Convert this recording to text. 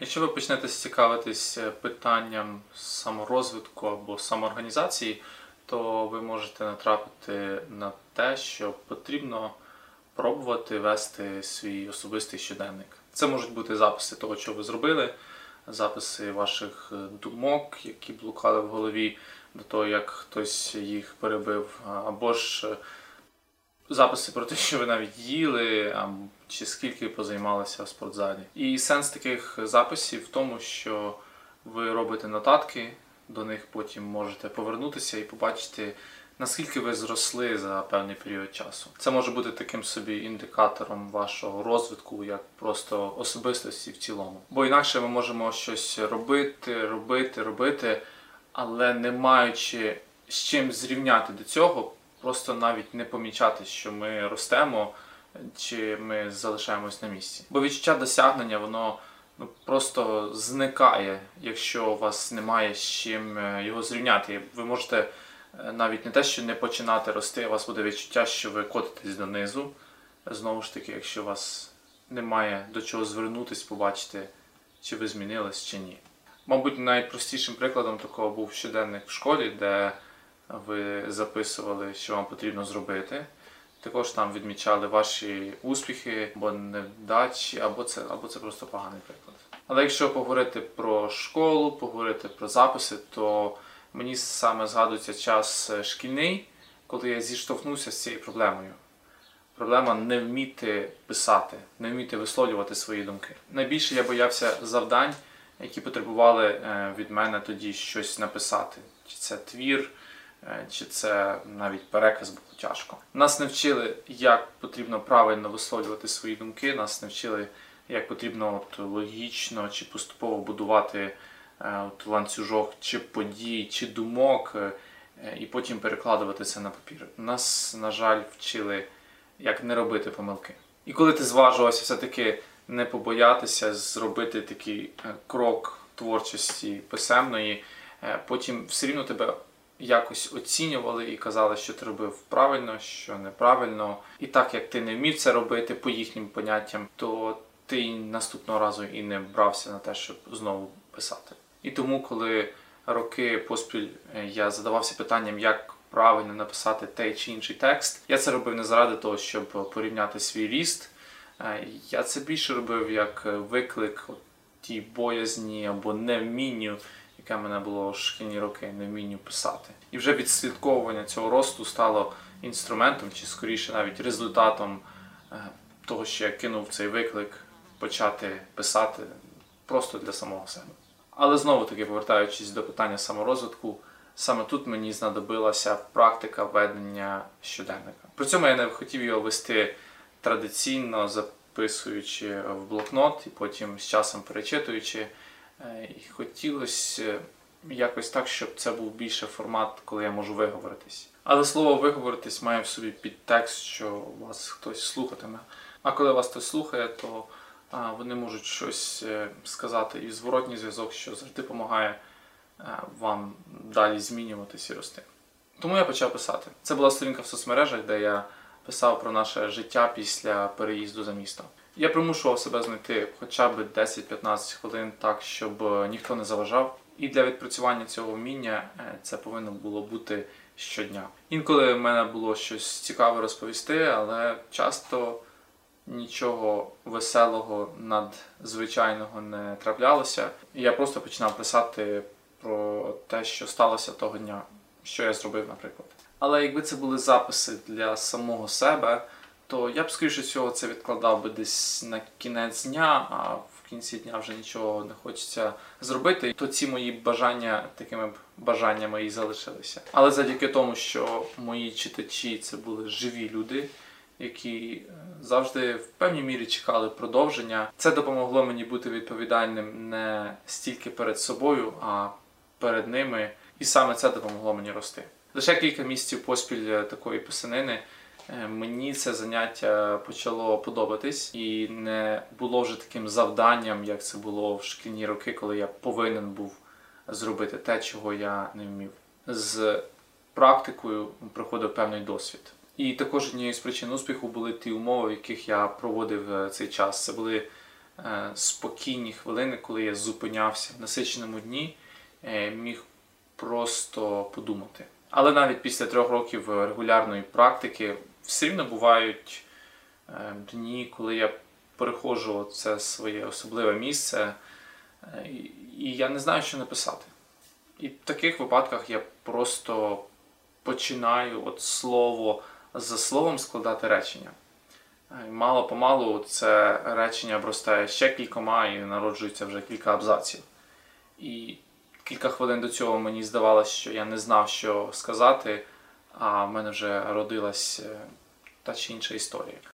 Якщо ви почнете цікавитись е, питанням саморозвитку або самоорганізації, то ви можете натрапити на те, що потрібно пробувати вести свій особистий щоденник. Це можуть бути записи того, що ви зробили, записи ваших е, думок, які блукали в голові до того, як хтось їх перебив, або ж е, записи про те, що ви навіть їли, чи скільки позаймалися в спортзалі. І сенс таких записів в тому, що ви робите нотатки, до них потім можете повернутися і побачити, наскільки ви зросли за певний період часу. Це може бути таким собі індикатором вашого розвитку, як просто особистості в цілому. Бо інакше ми можемо щось робити, робити, робити, але не маючи з чим зрівняти до цього, просто навіть не помічати, що ми ростемо чи ми залишаємось на місці. Бо відчуття досягнення, воно ну, просто зникає, якщо у вас немає з чим е, його зрівняти. Ви можете е, навіть не те, що не починати рости, у вас буде відчуття, що ви котитесь донизу. Знову ж таки, якщо у вас немає до чого звернутись, побачити, чи ви змінились, чи ні. Мабуть, найпростішим прикладом такого був щоденник в школі, де ви записували, що вам потрібно зробити. Також там відмічали ваші успіхи або невдачі, або це, або це просто поганий приклад. Але якщо поговорити про школу, поговорити про записи, то мені саме згадується час шкільний, коли я зіштовхнувся з цією проблемою. Проблема не вміти писати, не вміти висловлювати свої думки. Найбільше я боявся завдань, які потребували е, від мене тоді щось написати. Чи це твір, Е, чи це навіть переказ було тяжко. Нас не вчили, як потрібно правильно висловлювати свої думки, нас не вчили, як потрібно от, логічно чи поступово будувати е, от, ланцюжок чи подій, чи думок, е, і потім перекладувати це на папір. Нас, на жаль, вчили, як не робити помилки. І коли ти зважувався все-таки не побоятися зробити такий крок творчості писемної, потім все рівно тебе якось оцінювали і казали, що ти робив правильно, що неправильно. І так як ти не вмів це робити по їхнім поняттям, то ти наступного разу і не брався на те, щоб знову писати. І тому, коли роки поспіль е, я задавався питанням, як правильно написати той чи інший текст, я це робив не заради того, щоб порівняти свій ріст. Е, я це більше робив як виклик тій боязні або невмінню яке мене було шкільні роки, не вмінню писати. І вже відслідковування цього росту стало інструментом, чи скоріше навіть результатом е, того, що я кинув цей виклик почати писати просто для самого себе. Але знову таки, повертаючись до питання саморозвитку, саме тут мені знадобилася практика ведення щоденника. При цьому я не хотів його вести традиційно, записуючи в блокнот і потім з часом перечитуючи. Е, і хотілося якось так, щоб це був більше формат, коли я можу виговоритись. Але слово виговоритись має в собі підтекст, що вас хтось слухатиме. А коли вас хтось слухає, то вони можуть щось е, сказати і зворотній зв'язок, що завжди допомагає е, вам далі змінюватись і рости. Тому я почав писати. Це була сторінка в соцмережах, де я писав про наше життя після переїзду за місто. Я примушував себе знайти хоча б 10-15 хвилин так, щоб е, ніхто не заважав. І для відпрацювання цього вміння е, це повинно було бути щодня. Інколи в мене було щось цікаве розповісти, але часто нічого веселого, надзвичайного не траплялося. Я просто починав писати про те, що сталося того дня, що я зробив, наприклад. Але якби це були записи для самого себе то я б, скоріше всього, це відкладав би десь на кінець дня, а в кінці дня вже нічого не хочеться зробити. То ці мої бажання такими б бажаннями і залишилися. Але завдяки тому, що мої читачі це були живі люди. Які е, завжди в певній мірі чекали продовження. Це допомогло мені бути відповідальним не стільки перед собою, а перед ними. І саме це допомогло мені рости. Лише кілька місяців поспіль е, такої писанини мені це заняття почало подобатись і не було вже таким завданням, як це було в шкільні роки, коли я повинен був зробити те, чого я не вмів. З практикою приходив певний досвід. І також однією з причин успіху були ті умови, в яких я проводив е, цей час. Це були е, спокійні хвилини, коли я зупинявся в насиченому дні, е, міг просто подумати. Але навіть після трьох років регулярної практики все рівно бувають е, дні, коли я переходжу в це своє особливе місце, е, і- і я не знаю, що написати. І в таких випадках я просто починаю от слово за словом складати речення. Е, Мало помалу це речення обростає ще кількома і народжується вже кілька абзаців. І кілька хвилин до цього мені здавалося, що я не знав, що сказати, а в мене вже родилась е, та чи інша історія.